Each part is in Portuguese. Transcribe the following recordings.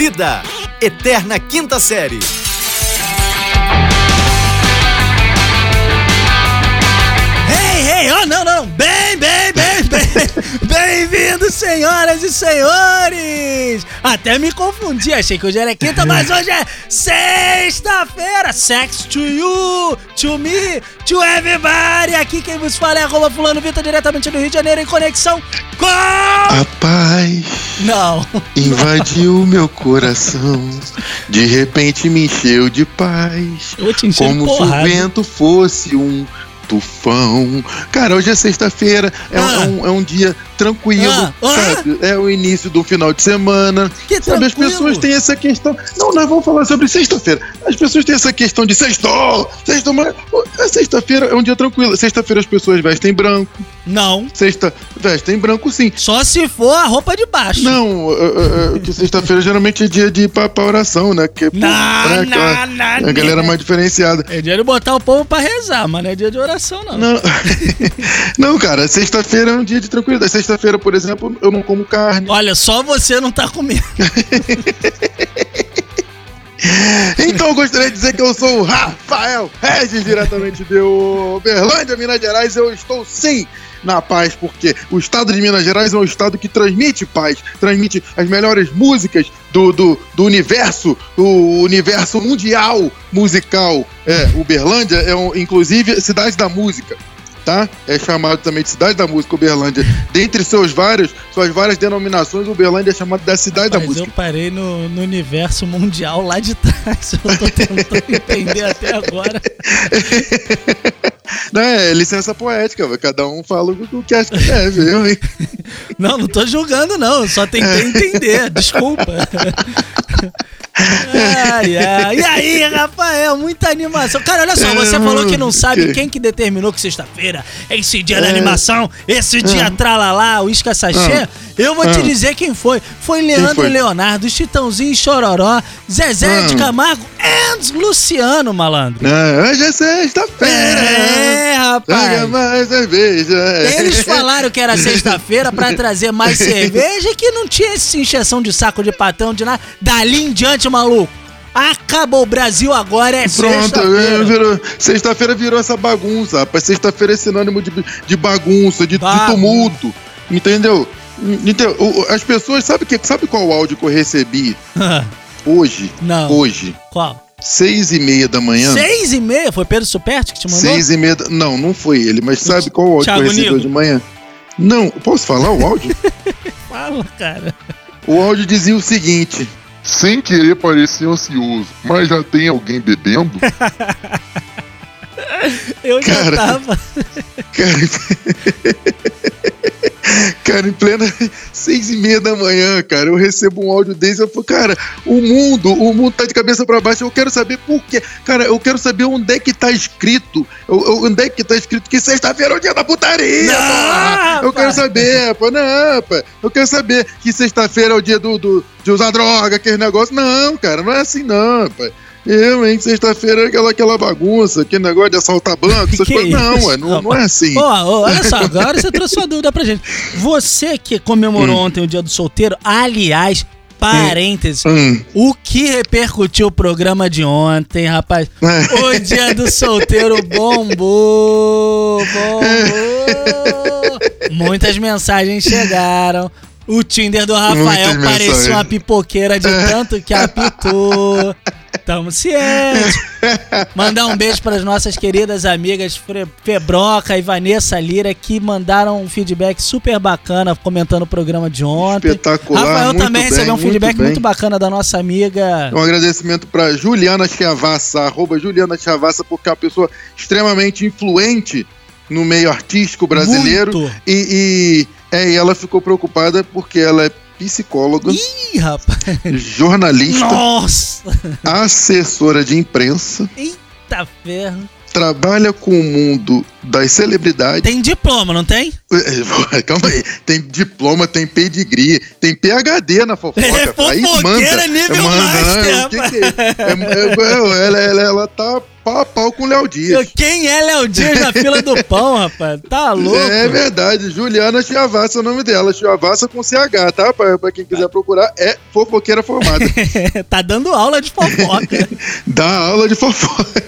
Vida, Eterna Quinta Série. Ei, ei, oh, não, não, bem, bem, bem, bem, bem-vindos, senhoras e senhores! Até me confundi, achei que hoje era quinta, mas hoje é sexta-feira! Sex to you, to me, to everybody! Aqui quem vos fala é arroba fulano Vitor, diretamente do Rio de Janeiro, em conexão com... A paz Não, invadiu meu coração, de repente me encheu de paz, de como se o vento fosse um tufão. Cara, hoje é sexta-feira, é, um- Ah. é um, é um dia tranquilo, Ah, ah. sabe? É o início do final de semana. Que Sabe, as tranquilo. pessoas têm essa questão. Não, nós vamos falar sobre sexta-feira. As pessoas têm essa questão de sextou, sextou, mas a sexta-feira é um dia tranquilo. Sexta-feira as pessoas vestem branco. Não, Sexta, vestem branco sim. só se for a roupa de baixo. Não, é, é, é, que sexta-feira geralmente é dia de ir pra, pra oração, né? Que, Não, né, aquela- não, não, a galera não. mais diferenciada. É dia de botar o povo pra rezar, mas não é dia de oração, não. Não, não cara, sexta-feira é um dia de tranquilidade. Sexta-feira, por exemplo, eu não como carne. Olha, só você não tá comendo. Então eu gostaria de dizer que eu sou o Rafael Regis, diretamente de Uberlândia, Minas Gerais. Eu estou sim na paz, porque o estado de Minas Gerais é um estado que transmite paz, transmite as melhores músicas do, do, do universo, do universo mundial musical. É, Uberlândia é, um, inclusive, cidade da música. Tá? É chamado também de cidade da música Uberlândia. Dentre seus vários, suas várias denominações, Uberlândia é chamada da cidade da Mas música. eu parei no, no universo mundial lá de trás. Eu tô tentando entender até agora. Não, é licença poética, cada um fala o que acha que deve, eu, hein? Não, não tô julgando, não. Só tentei entender. Desculpa. Ai, ai. E aí, Rafael, muita animação. Cara, olha só, você É, falou que não sabe que- quem que determinou que sexta-feira é esse dia da É. animação, esse dia tralalá, o Isca Sachê. Eu vou te Ah. dizer quem foi. Foi Leandro foi? Leonardo, Chitãozinho e Chororó, Zezé de Ah. Camargo e Luciano, malandro. Hoje é sexta-feira. É, rapaz. mais cerveja. Eles falaram que era sexta-feira pra trazer mais cerveja e que não tinha essa encheção de saco de patrão de nada. Dali em diante, maluco. Acabou. O Brasil agora é Pronto, é, sexta-feira. virou- sexta-feira virou essa bagunça, rapaz. Sexta-feira é sinônimo de, de bagunça, de, de tumulto. Entendeu? Entendeu? As pessoas, sabe, que, sabe qual o áudio que eu recebi hoje? Não. Hoje, Qual? seis e meia da manhã. Seis e meia? Foi Pedro Superti que te mandou? Seis e meia. da- Não, não foi ele, mas sabe qual o áudio Thiago que eu recebi hoje de manhã? Não, posso falar o áudio? Fala, cara. o áudio dizia o seguinte: Sem querer parecer ansioso, mas já tem alguém bebendo? Eu já Cara. tava. Cara, cara, em plena seis e meia da manhã, cara, eu recebo um áudio desse, eu falo, cara, o mundo, o mundo tá de cabeça pra baixo, eu quero saber por quê. Cara, eu quero saber onde é que tá escrito, eu- eu- onde é que tá escrito que sexta-feira é o dia da putaria, Não! Eu quero saber, pô, não, pô, eu quero saber que sexta-feira é o dia do, do- de usar droga, aquele negócio. Não, cara, não é assim não, pai. Eu, hein, sexta-feira é aquela, aquela bagunça, aquele negócio de assaltar banco, essas coisas. Não, ué, não, não é assim. Ó, olha só, agora você trouxe uma dúvida pra gente. Você que comemorou Hum. ontem o dia do solteiro, aliás, parênteses, Hum. o que repercutiu o programa de ontem, rapaz? É. O dia do solteiro bombou, bombou. Muitas mensagens chegaram. O Tinder do Rafael Muitas parecia mensagens. uma pipoqueira de tanto que apitou. Tamo ciente. Mandar um beijo para as nossas queridas amigas Febroca e Vanessa Lira que mandaram um feedback super bacana comentando o programa de ontem. Espetacular, Rafael muito também bem, recebeu um muito feedback bem. muito bacana da nossa amiga. Um agradecimento para Juliana Chiavassa, arroba Juliana Chiavassa, porque é uma pessoa extremamente influente no meio artístico brasileiro. E, e, é, e ela ficou preocupada porque ela é psicóloga, Ih, rapaz. jornalista, Nossa. assessora de imprensa, Eita ferro. trabalha com o mundo das celebridades. Tem diploma, não tem? É, Calma aí, tem diploma, tem pedigree, tem PhD na fofoca. É aí fofoqueira manda, nível manda, master, né? O que que é? É, é, é, ela, ela, ela tá pau a pau com o Léo Dias. Quem é Léo Dias na fila do pão, rapaz? Tá louco? É verdade, Juliana Chiavassa é o nome dela. Chiavassa com CH, tá? Pra, pra quem quiser procurar, é fofoqueira formada. tá dando aula de fofoca. Dá aula de fofoca.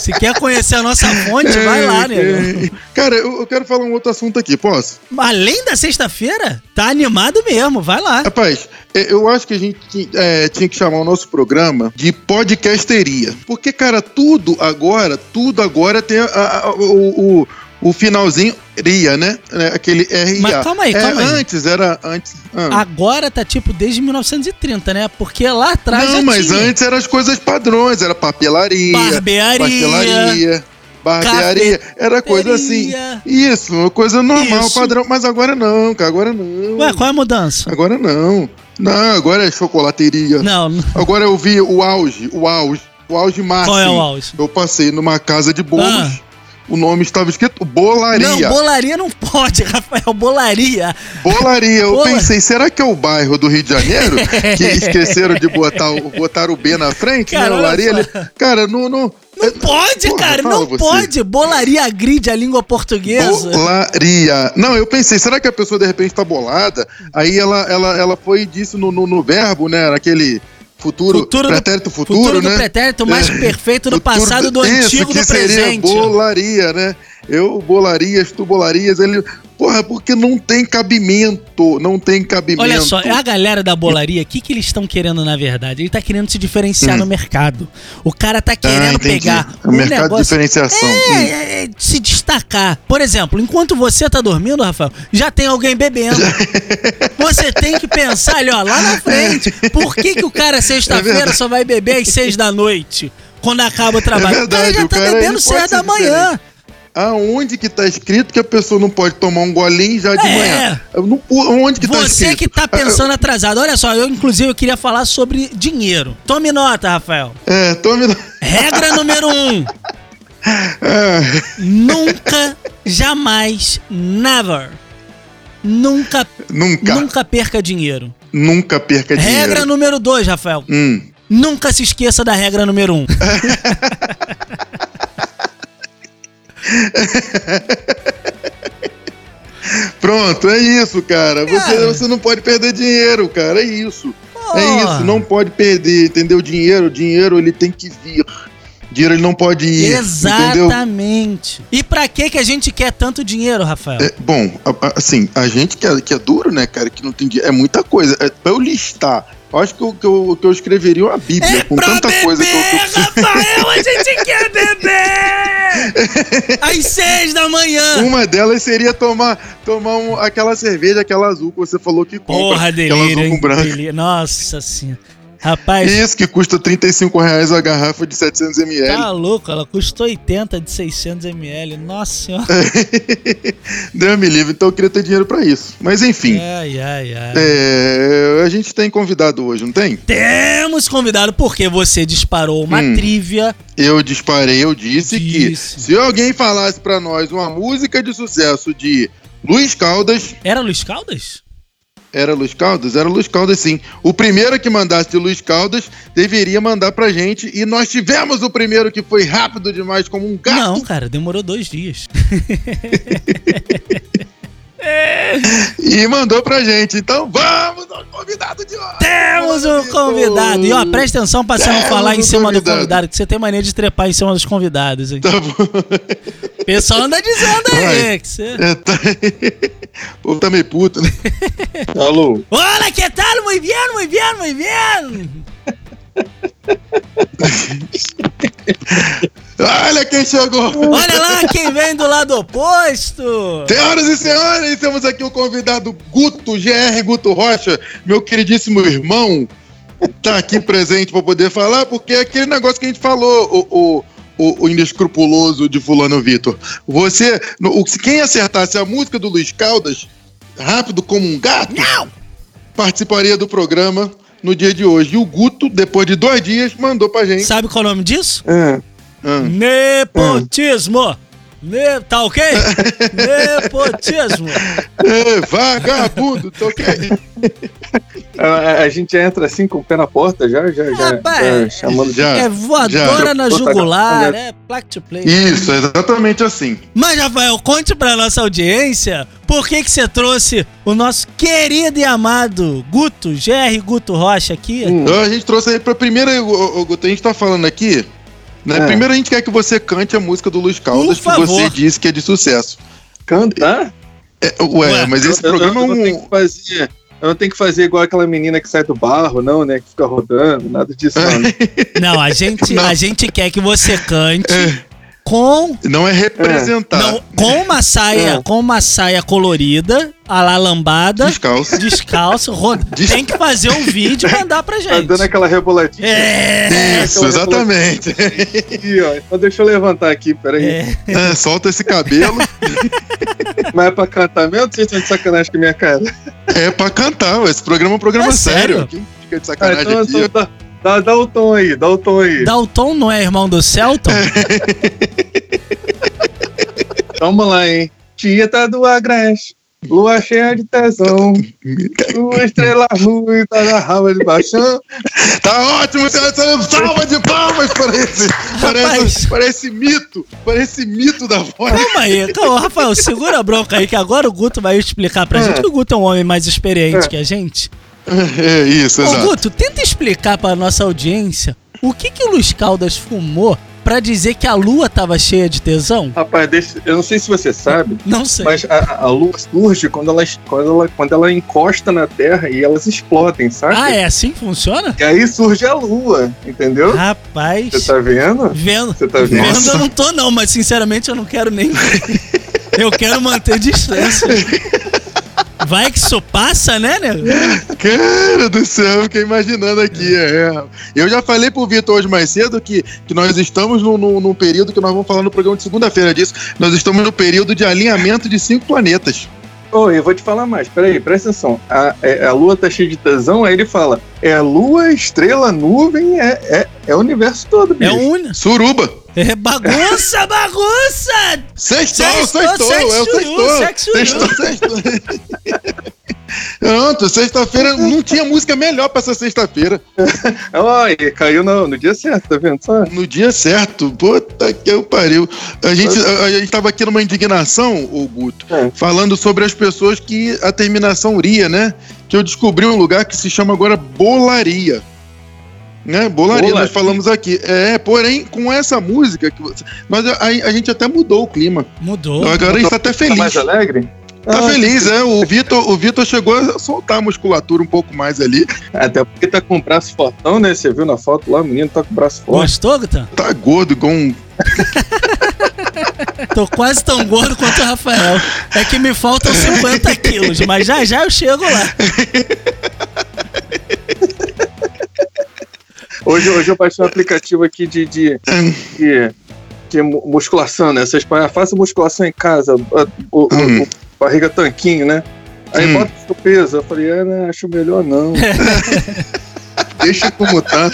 Se quer conhecer a nossa fonte, vai lá, né? Cara, eu, eu quero falar um outro assunto aqui, posso? Além da sexta-feira, tá animado mesmo, vai lá. Rapaz, é, eu acho que a gente é, tinha que chamar o nosso programa de podcasteria. Porque, cara, tudo agora, tudo agora tem a, a, o, o, o finalzinho ria, né? É, aquele RIA. Mas calma aí, calma é, aí. Antes era antes. ah. Agora tá tipo desde 1930, né? Porque lá atrás Não, mas tinha. antes eram as coisas padrões, era papelaria, Barbearia. pastelaria, barbearia, era coisa assim. Isso, uma coisa normal, Isso. padrão, mas agora não, cara, agora não. Ué, qual é a mudança? Agora não. Não, agora é chocolateria. Não. Agora eu vi o auge, o auge, o auge máximo. Qual é o auge? Eu passei numa casa de bolos. Ah. O nome estava escrito Bolaria. Não, bolaria não pode, Rafael. Bolaria. Bolaria. Eu Bola- pensei, será que é o bairro do Rio de Janeiro que esqueceram de botar o, botar o B na frente? Cara, né? Olaria, ele- Cara, não. Não, Não pode, Porra, cara, não você. pode. Bolaria agride a língua portuguesa. Bolaria. Não, eu pensei, será que a pessoa de repente tá bolada? Aí ela, ela, ela foi disse no, no, no verbo, né? Naquele futuro, Futuro do- pretérito futuro, futuro né? do pretérito mais perfeito do Futuro passado, do isso, antigo, que do seria presente. bolaria, né? Eu bolarias, tu bolarias, ele... Porra, porque não tem cabimento, não tem cabimento. Olha só, é a galera da bolaria, o que, que eles estão querendo na verdade? Ele tá querendo se diferenciar no mercado. O cara tá querendo Hum. entendi. pegar O mercado de diferenciação. É, Hum. é, é, se destacar. Por exemplo, enquanto você tá dormindo, Rafael, já tem alguém bebendo. você tem que pensar ali, ó, lá na frente. Por que, que o cara sexta-feira verdade. só vai beber às seis da noite? Quando acaba o trabalho. É o cara verdade, já tá cara, bebendo seis da manhã. Aonde que tá escrito que a pessoa não pode tomar um golinho já de É. manhã? Não, onde que tá Você escrito? que tá pensando atrasado. Olha só, eu inclusive eu queria falar sobre dinheiro. Tome nota, Rafael. É, tome... Regra número um. É, Nunca, jamais, never. Nunca, nunca, nunca perca dinheiro. nunca perca dinheiro. Regra número dois, Rafael. Hum. Nunca se esqueça da regra número um. Pronto, é isso, cara. Você, Cara. você não pode perder dinheiro, cara. É isso. Porra. É isso, não pode perder, entendeu? Dinheiro, dinheiro ele tem que vir. Dinheiro ele não pode ir, entendeu? Exatamente. E pra que que a gente quer tanto dinheiro, Rafael? É, bom, assim, a gente que é, que é duro, né, cara, que não tem dinheiro, é muita coisa. É, pra eu listar, eu acho que eu, que eu, que eu escreveria uma bíblia É com tanta beber, coisa que eu, que eu preciso- Rafael, a gente! Às seis da manhã. Uma delas seria tomar, tomar um- aquela cerveja, aquela azul que você falou que compra. Porra, aquela delírio, azul hein? com branco. delírio. Nossa senhora. Rapaz, Isso, que custa 35 reais a garrafa de 700ml. tá louco, ela custa 80 de 600ml. Nossa senhora. Deus me livre, então eu queria ter dinheiro pra isso. Mas enfim, Ai, ai, ai. é, a gente tem convidado hoje, não tem? Temos convidado porque você disparou uma Hum. trivia. Eu disparei, eu disse, Disse. que se alguém falasse pra nós uma música de sucesso de Luiz Caldas, Era Luiz Caldas? Era Luiz Caldas? Era Luiz Caldas sim. O primeiro que mandasse Luiz Caldas deveria mandar pra gente e nós tivemos o primeiro que foi rápido demais como um gato. Não, cara, demorou dois dias. E mandou pra gente. Então vamos ao convidado de hoje. Temos um convidado. E ó, presta atenção pra você não falar em um cima do convidado. convidado, que você tem mania de trepar em cima dos convidados, hein? Tá bom. O pessoal anda dizendo aí Vai. que você. É, tá... O povo tá meio puto, né? Alô? Olá, que tal? Muy bien, muy bien, muy bien. Olha quem chegou! Olha lá quem vem do lado oposto. Senhoras e senhores, temos aqui o convidado Guto, GR Guto Rocha, meu queridíssimo irmão, tá aqui presente para poder falar, porque é aquele negócio que a gente falou, o, o, o, o inescrupuloso de Fulano Vitor. Você, no- o- quem acertasse a música do Luiz Caldas, rápido como um gato, participaria do programa no dia de hoje. E o Guto, depois de dois dias, mandou pra gente. Sabe qual é o nome disso? Ah. Nepotismo. Ne- tá ok? Nepotismo. É, vagabundo, tô ok. A, a gente entra assim com o pé na porta já, já, já, Rapaz, já chamando de. Já. É voadora já. na jugular, é plaque to play. Isso, é exatamente assim. Mas, Rafael, conte pra nossa audiência por que que você trouxe o nosso querido e amado Guto, GR Guto Rocha aqui. Hum. Então a gente trouxe aí pra primeira, ô, ô, Guto, a gente tá falando aqui. Né? É. Primeiro a gente quer que você cante a música do Luiz Caldas, que você disse que é de sucesso. Cantar? É, ué, Ué, mas esse eu, eu- programa eu não é tenho um. que fazer. Eu não tenho que fazer igual aquela menina que sai do barro, não, né? Que fica rodando, nada disso, não. né? Não, a gente, Não. a gente quer que você cante com, Não é representar. não, com uma saia, É. com uma saia colorida, a lá lambada, Descalço. descalço, ro- Des- tem que fazer um vídeo e mandar pra Tá gente. dando aquela reboladinha É, Isso, exatamente. aqui, ó. Então deixa eu levantar aqui, peraí. é. É, solta esse cabelo. Mas é pra cantar mesmo? Vocês estão de sacanagem com a minha cara. É pra cantar, esse programa é um programa É sério? sério. Quem fica de Ah, sacanagem então, aqui? então dá, dá, dá o tom aí, dá o tom aí. Dalton não é irmão do Celton? Vamos lá, hein? Tieta do Agreste, lua cheia de tesão, lua estrela ruim, tá na raba de baixão. Tá ótimo, salva de palmas para esse, para esse, para esse mito, para esse mito da voz. Calma aí, calma, Rafael, segura a bronca aí que agora o Guto vai explicar pra É. gente que o Guto é um homem mais experiente É. que a gente. É isso, Ô, exato. Guto, tenta explicar pra nossa audiência o que que o Luiz Caldas fumou pra dizer que a lua tava cheia de tesão? Rapaz, deixa, eu não sei se você sabe, Não sei. mas a, a lua surge quando ela, quando, ela, quando ela encosta na Terra e elas explodem, sabe? Ah, é assim que funciona? E aí surge a lua, entendeu? Rapaz. Você tá vendo? Vendo. Você tá vendo? Vendo eu não tô, não, mas sinceramente eu não quero nem. eu quero manter distância. Vai que isso passa, né, nego? Cara do céu, eu fiquei imaginando aqui. É. Eu já falei pro Vitor hoje mais cedo que, que nós estamos num, num, num período que nós vamos falar no programa de segunda-feira disso. Nós estamos no período de alinhamento de cinco planetas. Ô, eu vou te falar mais, peraí, presta atenção. A, é- a lua tá cheia de tesão, aí ele fala: é lua, estrela, nuvem, é, é, é o universo todo, bicho. É um. Suruba. É bagunça, bagunça! Sextou, Sextou, sextou, é o sexto, sextou. sexto. Sextou, sextou. Pronto, sexta-feira não tinha música melhor pra essa sexta-feira. E caiu no, no dia certo, tá vendo? Só. No dia certo. Puta que eu pariu. A gente, a, a gente tava aqui numa indignação, ô Guto, É. falando sobre as pessoas que a terminação ria, né? Que eu descobri um lugar que se chama agora Bolaria. Né? Bolaria, Bolaria. nós falamos aqui. É, porém, com essa música que você. Nós, a, a gente até mudou o clima. Mudou. Agora a gente tá até Tá feliz. mais alegre? Tá Ah, feliz, é. O Vitor, o Vitor chegou a soltar a musculatura um pouco mais ali. Até porque tá com o braço fortão, né? Você viu na foto lá, o menino tá com o braço forte. Gostou, Gutan? Tá gordo, igual um. Tô quase tão gordo quanto o Rafael. É que me faltam 50 quilos, mas já já eu chego lá. Hoje, hoje eu baixei um aplicativo aqui de, de, de, de mu- musculação, né? Vocês falam, faça musculação em casa, o, o- Hum. o- barriga tanquinho, né? Aí Hum. bota o seu peso. Eu falei, é, né, acho melhor não. Deixa como tá.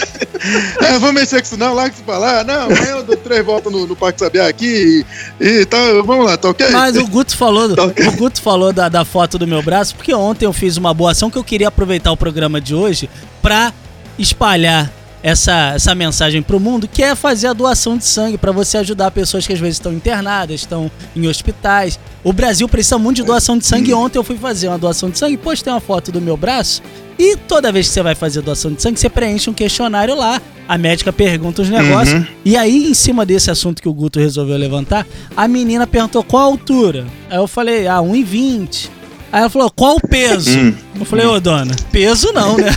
É, vamos mexer com isso não, larga isso pra lá. Não, amanhã eu dou três voltas no, no Parque Sabiá aqui e, e tá, vamos lá, tá ok? Mas o Guto falou, Tá ok. o Guto falou da, da foto do meu braço, porque ontem eu fiz uma boa ação que eu queria aproveitar o programa de hoje pra espalhar essa, essa mensagem pro mundo, que é fazer a doação de sangue pra você ajudar pessoas que às vezes estão internadas, estão em hospitais. O Brasil precisa muito de doação de sangue. Ontem eu fui fazer uma doação de sangue, postei uma foto do meu braço. E toda vez que você vai fazer doação de sangue, você preenche um questionário lá. A médica pergunta os negócios. Uhum. E aí, em cima desse assunto que o Guto resolveu levantar, a menina perguntou qual a altura. Aí eu falei, ah, 1,20. Aí ela falou, qual o peso? Hum. Eu falei, ô dona, peso não, né?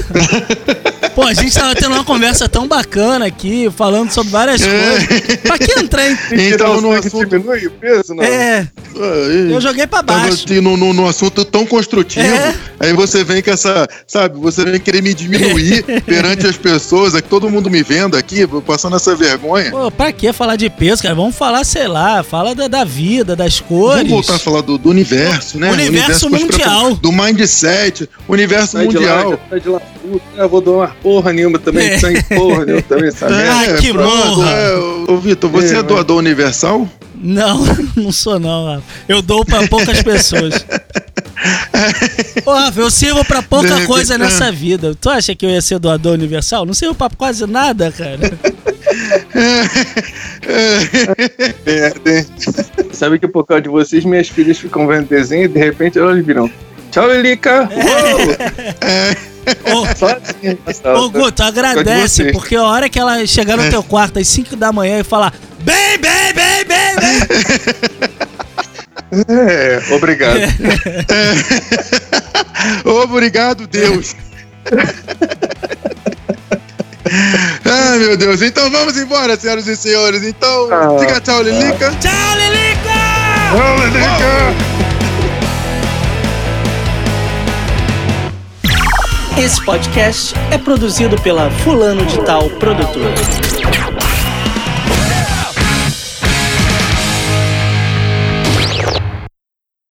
Pô, a gente tava tendo uma conversa tão bacana aqui, falando sobre várias coisas. Pra que entrar em. Então, no assunto. diminui o peso, não? É, eu joguei pra Tava baixo. assim, no, no, no assunto tão construtivo, É. aí você vem com essa, sabe, você vem querer me diminuir perante as pessoas, é que todo mundo me vendo aqui, passando essa vergonha. Pô, pra que falar de peso, cara? Vamos falar, sei lá, fala da, da vida, das cores. Vamos voltar a falar do, do universo, né? Universo conspira- mundial. Do mindset, universo Sai de lá, mundial. já sai de lá. Eu vou doar porra nenhuma também, É. sangue porra nenhuma também, merda. Ah, que pronto, morra. é, ô, Vitor, você é, É, doador universal? Não, não sou não, Rafa. Eu dou pra poucas pessoas. Ô, Rafa, eu sirvo pra pouca De coisa repente- nessa vida. Tu acha que eu ia ser doador universal? Não sirvo pra quase nada, cara. Merda? Sabe que por causa de vocês, minhas filhas ficam vendo desenho e de repente elas viram. Tchau, Lilica! Ô, Uou! Ô, tá? Gu, tu agradece, porque a hora que ela chegar no teu quarto às 5 da manhã e falar bem, bem, bem, bem, bem. É, obrigado. Obrigado, Deus. Ai, meu Deus. Então vamos embora, senhoras e senhores. Então, Ah. diga tchau, Lilica. Tchau, Lilica! Tchau, Lilica! Esse podcast é produzido pela Fulano de Tal Produtora.